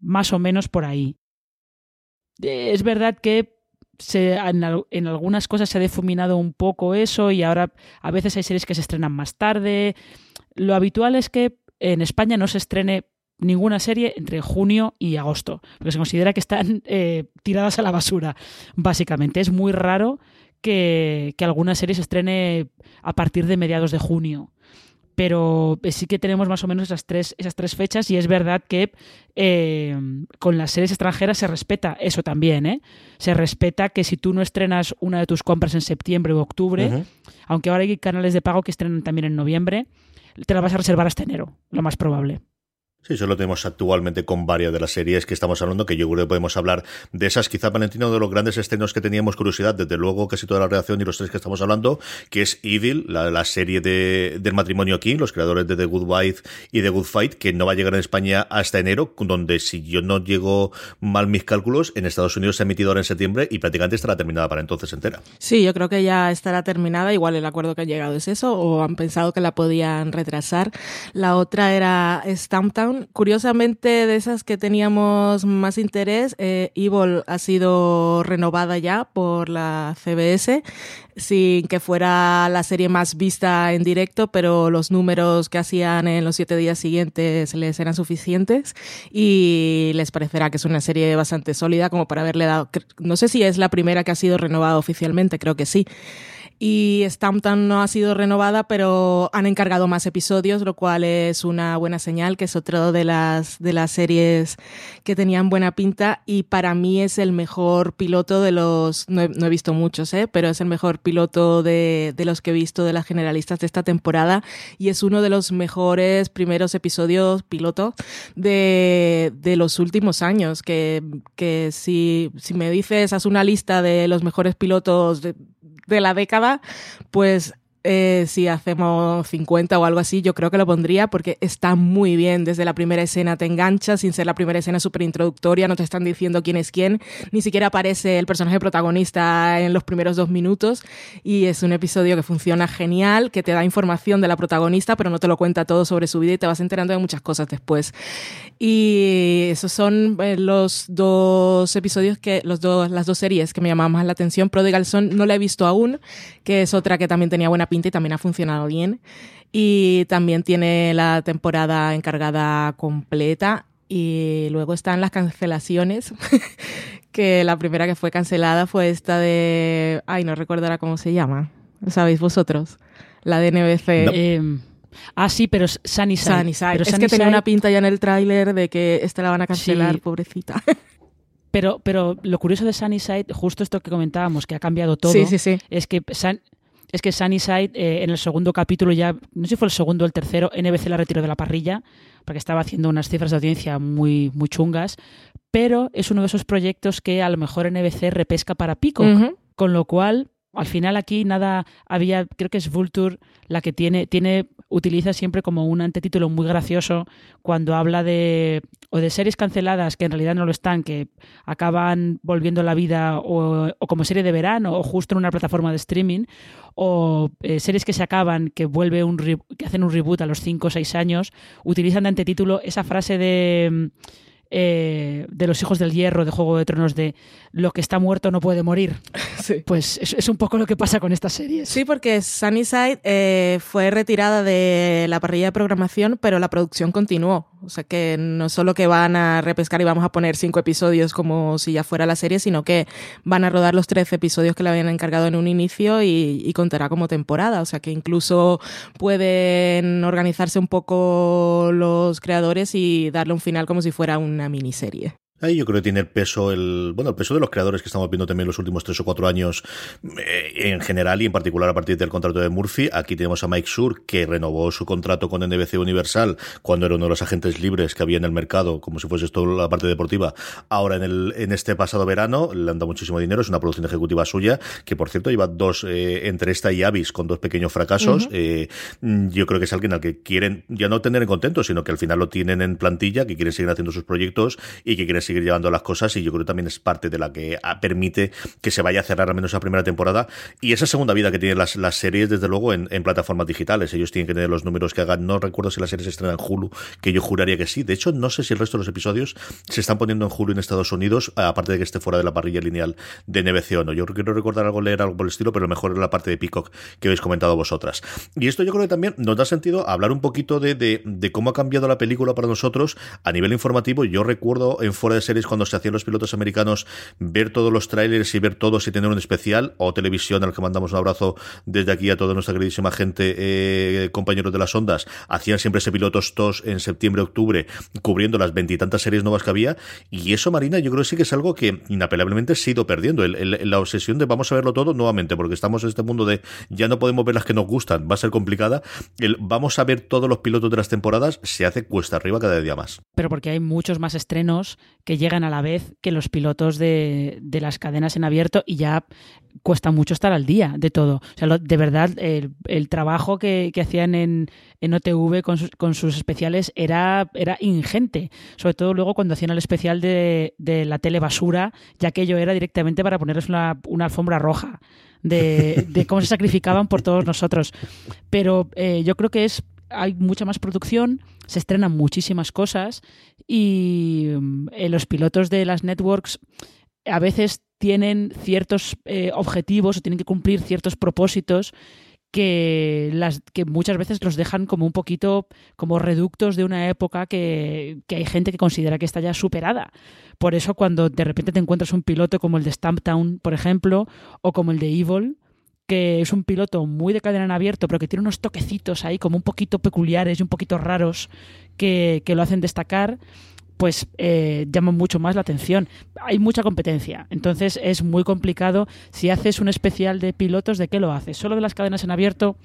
más o menos por ahí. Es verdad que en, algunas cosas se ha difuminado un poco eso y ahora a veces hay series que se estrenan más tarde. Lo habitual es que en España no se estrene ninguna serie entre junio y agosto, porque se considera que están eh, tiradas a la basura, básicamente. Es muy raro que, que alguna serie se estrene a partir de mediados de junio pero eh, sí que tenemos más o menos esas tres, esas tres fechas y es verdad que eh, con las series extranjeras se respeta eso también, ¿eh? Se respeta que si tú no estrenas una de tus compras en septiembre o octubre, aunque ahora hay canales de pago que estrenan también en noviembre, te la vas a reservar hasta enero, lo más probable. Sí, eso lo tenemos actualmente con varias de las series que estamos hablando, que yo creo que podemos hablar de esas. Quizá, Valentino, de los grandes estrenos que teníamos curiosidad, desde luego casi toda la reacción y los tres que estamos hablando, que es Evil, la, serie de, del matrimonio aquí, los creadores de The Good Wife y The Good Fight, que no va a llegar en España hasta enero, donde si yo no llego mal mis cálculos, en Estados Unidos se ha emitido ahora en septiembre y prácticamente estará terminada para entonces entera. Sí, yo creo que ya estará terminada, igual el acuerdo que ha llegado es eso, o han pensado que la podían retrasar. La otra era Stamptown Curiosamente, de esas que teníamos más interés, eh, Evil ha sido renovada ya por la CBS, sin que fuera la serie más vista en directo, pero los números que hacían en los siete días siguientes les eran suficientes y les parecerá que es una serie bastante sólida como para haberle dado, no sé si es la primera que ha sido renovada oficialmente, creo que sí y Stampton no ha sido renovada, pero han encargado más episodios, lo cual es una buena señal, que es otro de las, de las series que tenían buena pinta y para mí es el mejor piloto de los, no he, visto muchos, ¿eh? pero es el mejor piloto de, de, los que he visto de las generalistas de esta temporada y es uno de los mejores primeros episodios piloto de, de los últimos años, que, que si, si me dices, haz una lista de los mejores pilotos de, de la década, pues eh, si hacemos 50 o algo así, yo creo que lo pondría porque está muy bien. Desde la primera escena te engancha, sin ser la primera escena súper introductoria, no te están diciendo quién es quién, ni siquiera aparece el personaje protagonista en los primeros dos minutos. Y es un episodio que funciona genial, que te da información de la protagonista, pero no te lo cuenta todo sobre su vida y te vas enterando de muchas cosas después. Y esos son eh, los dos episodios que, los dos, las dos series que me llamaban más la atención. Prodigal Son no la he visto aún, que es otra que también tenía buena pinta y también ha funcionado bien. Y también tiene la temporada encargada completa. Y luego están las cancelaciones, (laughs) que la primera que fue cancelada fue esta de... Ay, no recordará cómo se llama. ¿Lo sabéis vosotros? La de NBC. Em, ah, sí, pero es Sunnyside. es que tenía una pinta ya en el tráiler de que esta la van a cancelar, pobrecita. Pero, pero lo curioso de Sunnyside, justo esto que comentábamos, que ha cambiado todo, sí, sí, sí. es que es que Sunnyside eh, en el segundo capítulo ya, no sé si fue el segundo o el tercero, NBC la retiró de la parrilla porque estaba haciendo unas cifras de audiencia muy, muy chungas, pero es uno de esos proyectos que a lo mejor NBC repesca para Pico, con lo cual al final aquí nada había, creo que es Vulture la que tiene, tiene utiliza siempre como un antetítulo muy gracioso cuando habla de o de series canceladas que en realidad no lo están, que acaban volviendo la vida o, como serie de verano o justo en una plataforma de streaming, o eh, series que se acaban, que vuelve un que hacen un reboot a los 5 o 6 años, utilizan de antetítulo esa frase de eh, de los hijos del hierro de Juego de Tronos de lo que está muerto no puede morir. (laughs) Pues es, un poco lo que pasa con esta serie. Sí, porque Sunnyside eh, fue retirada de la parrilla de programación, pero la producción continuó. O sea que no solo que van a repescar y vamos a poner cinco episodios como si ya fuera la serie, sino que van a rodar los 13 episodios que le habían encargado en un inicio y, y contará como temporada. O sea que incluso pueden organizarse un poco los creadores y darle un final como si fuera una miniserie. Ahí yo creo que tiene el peso, el bueno, el peso de los creadores que estamos viendo también los últimos tres o cuatro años eh, en general y en particular a partir del contrato de Murphy. Aquí tenemos a Mike Sur que renovó su contrato con NBC Universal cuando era uno de los agentes libres que había en el mercado, como si fuese esto la parte deportiva. Ahora en el en este pasado verano le han dado muchísimo dinero, es una producción ejecutiva suya que por cierto lleva dos eh, entre esta y Avis con dos pequeños fracasos. eh, yo creo que es alguien al que quieren ya no tener en contento, sino que al final lo tienen en plantilla, que quieren seguir haciendo sus proyectos y que quieren seguir llevando las cosas y yo creo que también es parte de la que ah, permite que se vaya a cerrar al menos la primera temporada. Y esa segunda vida que tienen las, las series desde luego en, en plataformas digitales. Ellos tienen que tener los números que hagan. No recuerdo si la serie se estrena en Hulu que yo juraría que sí. De hecho no sé si el resto de los episodios se están poniendo en Hulu en Estados Unidos aparte de que esté fuera de la parrilla lineal de NBC o no. Yo quiero recordar algo leer algo por el estilo pero mejor es la parte de Peacock que habéis comentado vosotras. Y esto yo creo que también nos da sentido hablar un poquito de, de, de cómo ha cambiado la película para nosotros a nivel informativo. Yo recuerdo en fuera de series cuando se hacían los pilotos americanos ver todos los trailers y ver todos y tener un especial o televisión al que mandamos un abrazo desde aquí a toda nuestra queridísima gente eh, compañeros de las ondas. Hacían siempre ese pilotos tos en septiembre octubre cubriendo las veintitantas series nuevas que había. Y eso Marina yo creo que sí que es algo que inapelablemente se ha ido perdiendo. El, la obsesión de vamos a verlo todo nuevamente porque estamos en este mundo de ya no podemos ver las que nos gustan va a ser complicada. El vamos a ver todos los pilotos de las temporadas se hace cuesta arriba cada día más. Pero porque hay muchos más estrenos que llegan a la vez que los pilotos de, las cadenas en abierto y ya cuesta mucho estar al día de todo. O sea, de verdad, el, trabajo que, hacían en, en OTV con sus, especiales era, era ingente. Sobre todo luego cuando hacían el especial de, la tele basura, ya que ello era directamente para ponerles una, alfombra roja. De, de, cómo se sacrificaban por todos nosotros. Pero eh, yo creo que es hay mucha más producción, se estrenan muchísimas cosas y eh, los pilotos de las networks a veces tienen ciertos eh, objetivos o tienen que cumplir ciertos propósitos que, las, que muchas veces los dejan como un poquito como reductos de una época que, que, hay gente que considera que está ya superada. Por eso cuando de repente te encuentras un piloto como el de Stamptown, por ejemplo, o como el de Evil, que es un piloto muy de cadena en abierto, pero que tiene unos toquecitos ahí como un poquito peculiares y un poquito raros que, que lo hacen destacar, pues eh, llaman mucho más la atención. Hay mucha competencia, entonces es muy complicado. Si haces un especial de pilotos, ¿de qué lo haces? ¿Solo de las cadenas en abierto?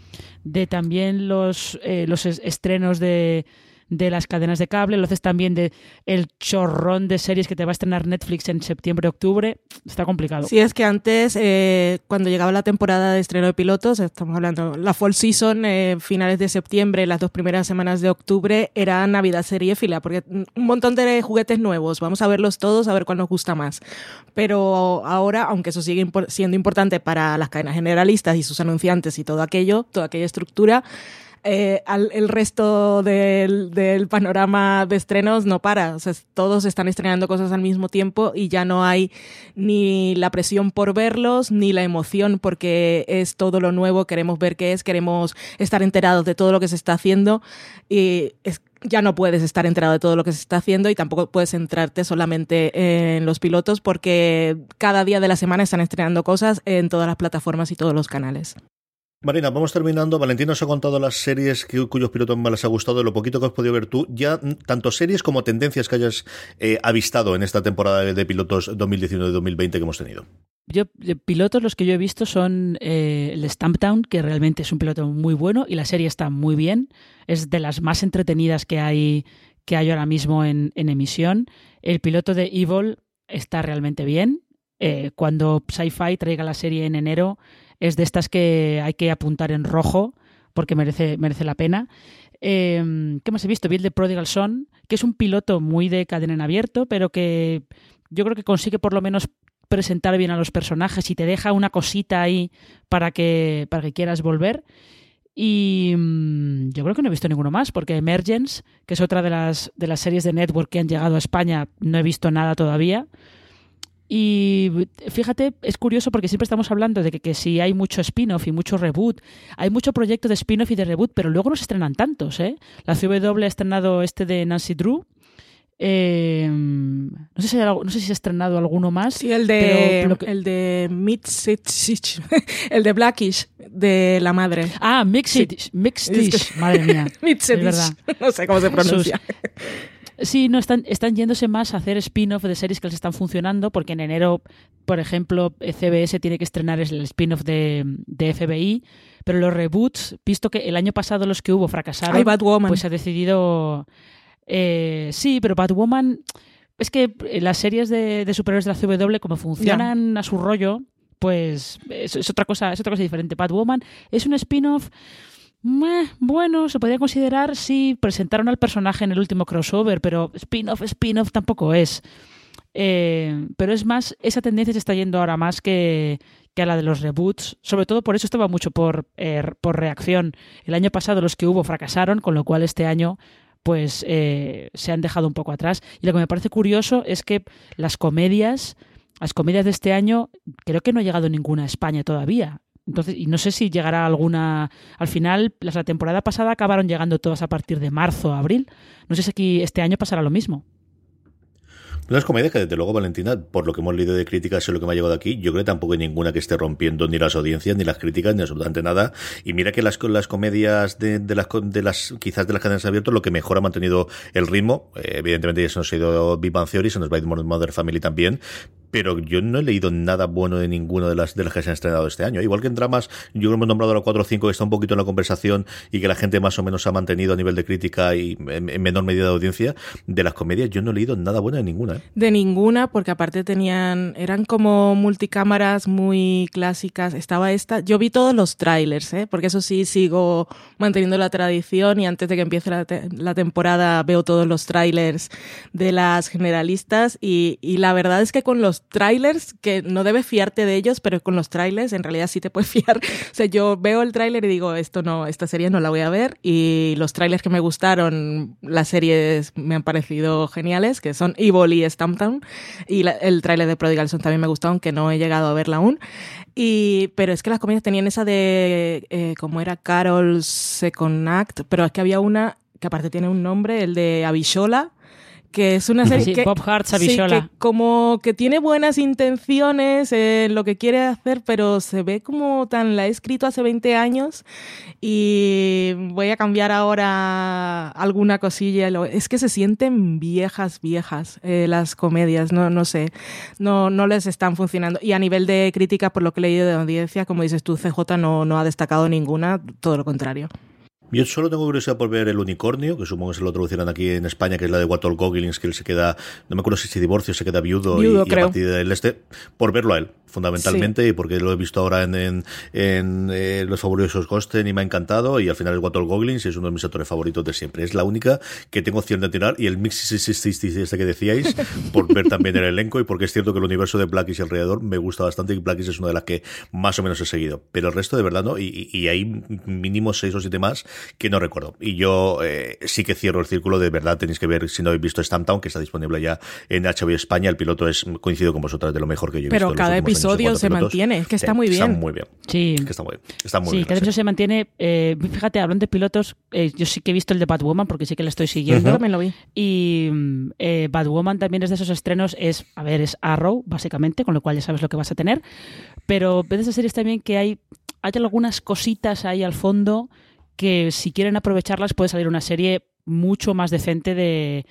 ¿De también los, eh, los estrenos de, de las cadenas de cable, lo haces también de el chorrón de series que te va a estrenar Netflix en septiembre, octubre, está complicado. Sí, es que antes, eh, cuando llegaba la temporada de estreno de pilotos, estamos hablando, la fall season, eh, finales de septiembre, las dos primeras semanas de octubre, era Navidad serie fila, porque un montón de juguetes nuevos, vamos a verlos todos, a ver cuál nos gusta más. Pero ahora, aunque eso sigue siendo importante para las cadenas generalistas y sus anunciantes y todo aquello, toda aquella estructura, eh, el resto del, panorama de estrenos no para. Todos están estrenando cosas al mismo tiempo y ya no hay ni la presión por verlos, ni la emoción porque es todo lo nuevo, queremos ver qué es, queremos estar enterados de todo lo que se está haciendo. Y ya no puedes estar enterado de todo lo que se está haciendo y tampoco puedes centrarte solamente en los pilotos porque cada día de la semana están estrenando cosas en todas las plataformas y todos los canales. Marina, vamos terminando. Valentín nos ha contado las series que, cuyos pilotos más les ha gustado, lo poquito que has podido ver tú. Ya tanto series como tendencias que hayas eh, avistado en esta temporada de pilotos 2019-2020 que hemos tenido. Yo, pilotos los que yo he visto son eh, el Stamptown, que realmente es un piloto muy bueno y la serie está muy bien. Es de las más entretenidas que hay, que hay ahora mismo en, en emisión. El piloto de Evil está realmente bien. Eh, cuando Sci-Fi traiga la serie en enero, es de estas que hay que apuntar en rojo porque merece, merece la pena. Eh, ¿Qué más he visto? Vi el de Prodigal Son, que es un piloto muy de cadena en abierto, pero que yo creo que consigue por lo menos presentar bien a los personajes y te deja una cosita ahí para que, para que quieras volver. Y mmm, yo creo que no he visto ninguno más, porque Emergence, que es otra de las, de las series de Network que han llegado a España, no he visto nada todavía. Y fíjate, es curioso porque siempre estamos hablando de que, que si hay mucho spin-off y mucho reboot, hay mucho proyecto de spin-off y de reboot, pero luego no se estrenan tantos, ¿eh? La CW ha estrenado este de Nancy Drew. Eh, no, sé si hay, no sé si se ha estrenado alguno más. Sí, el de, pero, el de (laughs) el de Blackish, de la madre. Ah, Mixed, sí. Mixed, madre mía. (laughs) Es verdad. No sé cómo se pronuncia. Sus, (laughs) Sí, no están, están yéndose más a hacer spin-off de series que les están funcionando, porque en enero, por ejemplo, CBS tiene que estrenar el spin-off de, de FBI, pero los reboots, visto que el año pasado los que hubo fracasaron, Batwoman. pues se ha decidido. eh, sí, pero Batwoman. Es que las series de, de superhéroes de la CW, como funcionan a su rollo, pues es, es otra cosa, es otra cosa diferente. Batwoman es un spin-off. Meh, Bueno, se podría considerar si presentaron al personaje en el último crossover, pero spin-off, spin-off tampoco es. Eh, pero es más, esa tendencia se está yendo ahora más que, que a la de los reboots. Sobre todo por eso estaba mucho por, eh, por reacción. El año pasado los que hubo fracasaron, con lo cual este año pues eh, se han dejado un poco atrás. Y lo que me parece curioso es que las comedias, las comedias de este año, creo que no ha llegado ninguna a España todavía. Entonces, y no sé si llegará alguna. Al final, las la temporada pasada acabaron llegando todas a partir de marzo, abril. No sé si aquí este año pasará lo mismo. Unas comedias que, desde luego, Valentina, por lo que hemos leído de críticas y lo que me ha llegado aquí, yo creo que tampoco hay ninguna que esté rompiendo ni las audiencias, ni las críticas, ni absolutamente nada. Y mira que las, las comedias de, de, las, de las, quizás de las cadenas abiertas, lo que mejor ha mantenido el ritmo, eh, evidentemente ya se nos ha ido Big Bang Theory, se nos va a ir Mother Family también, pero yo no he leído nada bueno de ninguno de las de las que se han estrenado este año. Igual que en dramas, yo creo que hemos nombrado la 4 o 5 que está un poquito en la conversación y que la gente más o menos ha mantenido a nivel de crítica y en, en menor medida de audiencia. De las comedias, yo no he leído nada bueno de ninguna. ¿eh? De ninguna, porque aparte tenían, eran como multicámaras muy clásicas. Estaba esta, yo vi todos los trailers, ¿eh? porque eso sí sigo manteniendo la tradición y antes de que empiece la, te la temporada veo todos los trailers de las generalistas y, y la verdad es que con los trailers, que no debes fiarte de ellos, pero con los trailers en realidad sí te puedes (laughs) fiar. O sea, yo veo el trailer y digo, esto no, esta serie no la voy a ver. Y los trailers que me gustaron, las series me han parecido geniales, que son Evil y Stamptown. Y el trailer de Prodigal Son también me gustó, aunque no he llegado a verla aún. Y, pero es que las comedias tenían esa de, eh, como era Carol Second Act, pero es que había una que aparte tiene un nombre, el de Avishola, que es una serie sí, que, Bob Avishola. Sí, que como que tiene buenas intenciones en lo que quiere hacer, pero se ve como tan la he escrito hace 20 años y voy a cambiar ahora alguna cosilla. Es que se sienten viejas, viejas eh, las comedias, no, no sé, no, no les están funcionando. Y a nivel de crítica, por lo que he leído de audiencia, como dices tú, CJ no, no ha destacado ninguna, todo lo contrario. Yo solo tengo curiosidad por ver El Unicornio, que supongo que se lo traducirán aquí en España, que es la de Walter Goggins, que él se queda, no me acuerdo si se divorcia o se queda viudo, viudo y, y, a partir del este, por verlo a él, fundamentalmente, sí. y porque lo he visto ahora en, en, en eh, Los Fabulosos y me ha encantado, y al final es Walter Goggins y es uno de mis actores favoritos de siempre. Es la única que tengo opción de tirar, y el mix este que decíais, (laughs) por ver también el elenco, y porque es cierto que el universo de Blackies alrededor me gusta bastante, y Blackies es una de las que más o menos he seguido. Pero el resto de verdad no, y, y hay mínimo seis o siete más que no recuerdo. Y yo eh, sí que cierro el círculo, de verdad tenéis que ver, si no habéis visto Stamptown, que está disponible ya en HBO España, el piloto es, coincido con vosotras, de lo mejor que yo he Pero visto. cada episodio se pilotos. mantiene, es que está muy bien. Está muy bien. Sí. Es que está muy bien. Está muy sí, bien, cada episodio se mantiene. Eh, fíjate, hablando de pilotos, eh, yo sí que he visto el de Batwoman, porque sí que la estoy siguiendo. Yo también lo vi. Y eh, Batwoman también es de esos estrenos, es, a ver, es Arrow, básicamente, con lo cual ya sabes lo que vas a tener. Pero ves de esas series también que hay, hay algunas cositas ahí al fondo que si quieren aprovecharlas puede salir una serie mucho más decente de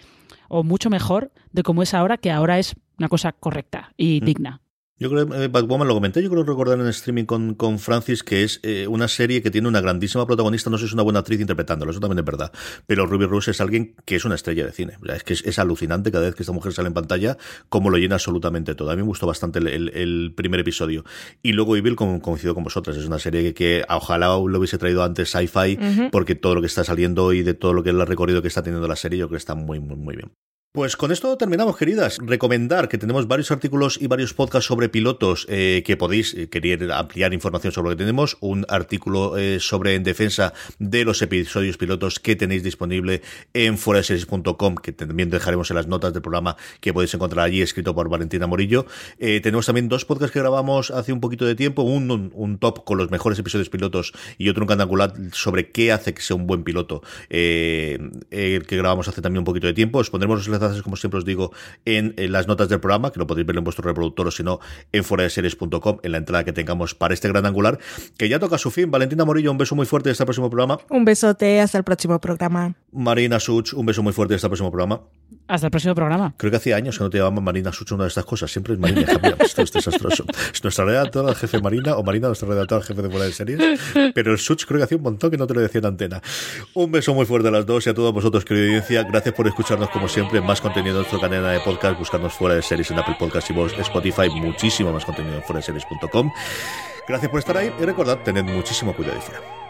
o mucho mejor de como es ahora, que ahora es una cosa correcta y mm. digna. Yo creo que eh, Batwoman lo comenté, yo creo recordar en streaming con, con Francis que es eh, una serie que tiene una grandísima protagonista, no sé si es una buena actriz interpretándolo, eso también es verdad, pero Ruby Rose es alguien que es una estrella de cine, es que es, es, alucinante cada vez que esta mujer sale en pantalla, como lo llena absolutamente todo. A mí me gustó bastante el, el, el primer episodio. Y luego Evil, como coincido con vosotras, es una serie que, que ojalá lo hubiese traído antes sci-fi, uh -huh. porque todo lo que está saliendo y de todo lo que es el recorrido que está teniendo la serie, yo creo que está muy, muy, muy bien. Pues con esto terminamos, queridas. Recomendar que tenemos varios artículos y varios podcasts sobre pilotos eh, que podéis eh, querer ampliar información sobre lo que tenemos. Un artículo eh, sobre en defensa de los episodios pilotos que tenéis disponible en foraseries.com, que también dejaremos en las notas del programa que podéis encontrar allí, escrito por Valentina Morillo. Tenemos también dos podcasts que grabamos hace un poquito de tiempo, un, top con los mejores episodios pilotos y otro un candangular sobre qué hace que sea un buen piloto, eh, que grabamos hace también un poquito de tiempo. Os pondremos los enlaces, como siempre os digo, en, las notas del programa, que lo podéis ver en vuestro reproductor o si no, en foradeseries.com, en la entrada que tengamos para este gran angular, que ya toca su fin. Valentina Morillo, un beso muy fuerte hasta el próximo programa. Un besote, hasta el próximo programa. Marina Such, un beso muy fuerte hasta el próximo programa. Hasta el próximo programa. Creo que hacía años que no te llamaban Marina Such una de estas cosas. Siempre es Marina. esto es desastroso. Es nuestra redactora, jefe Marina, o Marina, nuestra redactora, jefe de fuera de series. Pero el Such creo que hacía un montón que no te lo decía en antena. Un beso muy fuerte a las dos y a todos vosotros, querida audiencia. Gracias por escucharnos como siempre. Más contenido en nuestra cadena de podcast. Buscarnos fuera de series en Apple Podcast y vos, Spotify. Muchísimo más contenido en fuera de series.com. Gracias por estar ahí y recordad, tened muchísimo cuidado y fuera.